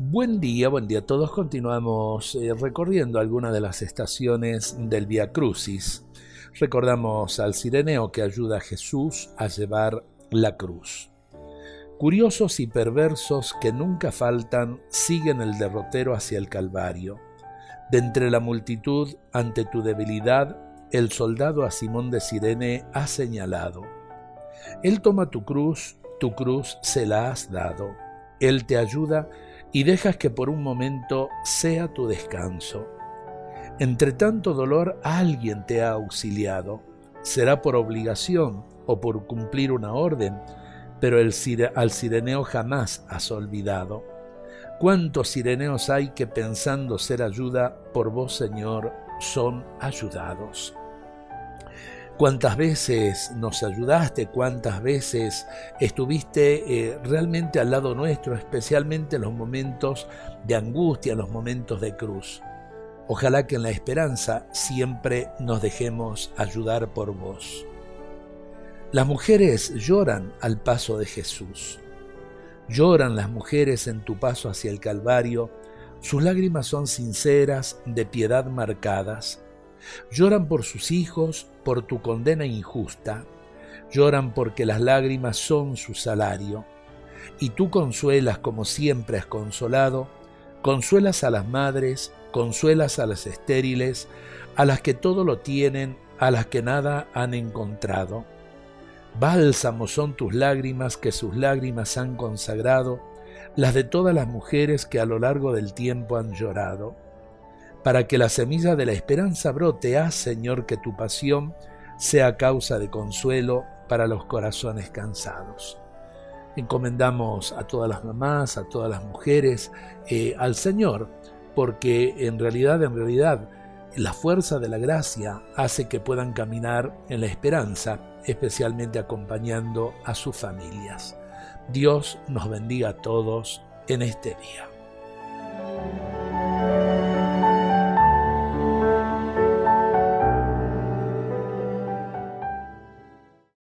Buen día, buen día a todos. Continuamos eh, recorriendo algunas de las estaciones del Via Crucis. Recordamos al Sireneo que ayuda a Jesús a llevar la cruz. Curiosos y perversos que nunca faltan siguen el derrotero hacia el Calvario. De entre la multitud, ante tu debilidad, el soldado a Simón de Sirene ha señalado. Él toma tu cruz, tu cruz se la has dado. Él te ayuda y dejas que por un momento sea tu descanso. Entre tanto dolor alguien te ha auxiliado, será por obligación o por cumplir una orden, pero el, al sireneo jamás has olvidado. ¿Cuántos sireneos hay que pensando ser ayuda por vos, Señor, son ayudados? Cuántas veces nos ayudaste, cuántas veces estuviste eh, realmente al lado nuestro, especialmente en los momentos de angustia, en los momentos de cruz. Ojalá que en la esperanza siempre nos dejemos ayudar por vos. Las mujeres lloran al paso de Jesús. Lloran las mujeres en tu paso hacia el Calvario. Sus lágrimas son sinceras, de piedad marcadas. Lloran por sus hijos, por tu condena injusta, lloran porque las lágrimas son su salario, y tú consuelas como siempre has consolado, consuelas a las madres, consuelas a las estériles, a las que todo lo tienen, a las que nada han encontrado. Bálsamos son tus lágrimas que sus lágrimas han consagrado, las de todas las mujeres que a lo largo del tiempo han llorado para que la semilla de la esperanza brote, haz, Señor, que tu pasión sea causa de consuelo para los corazones cansados. Encomendamos a todas las mamás, a todas las mujeres, eh, al Señor, porque en realidad, en realidad, la fuerza de la gracia hace que puedan caminar en la esperanza, especialmente acompañando a sus familias. Dios nos bendiga a todos en este día.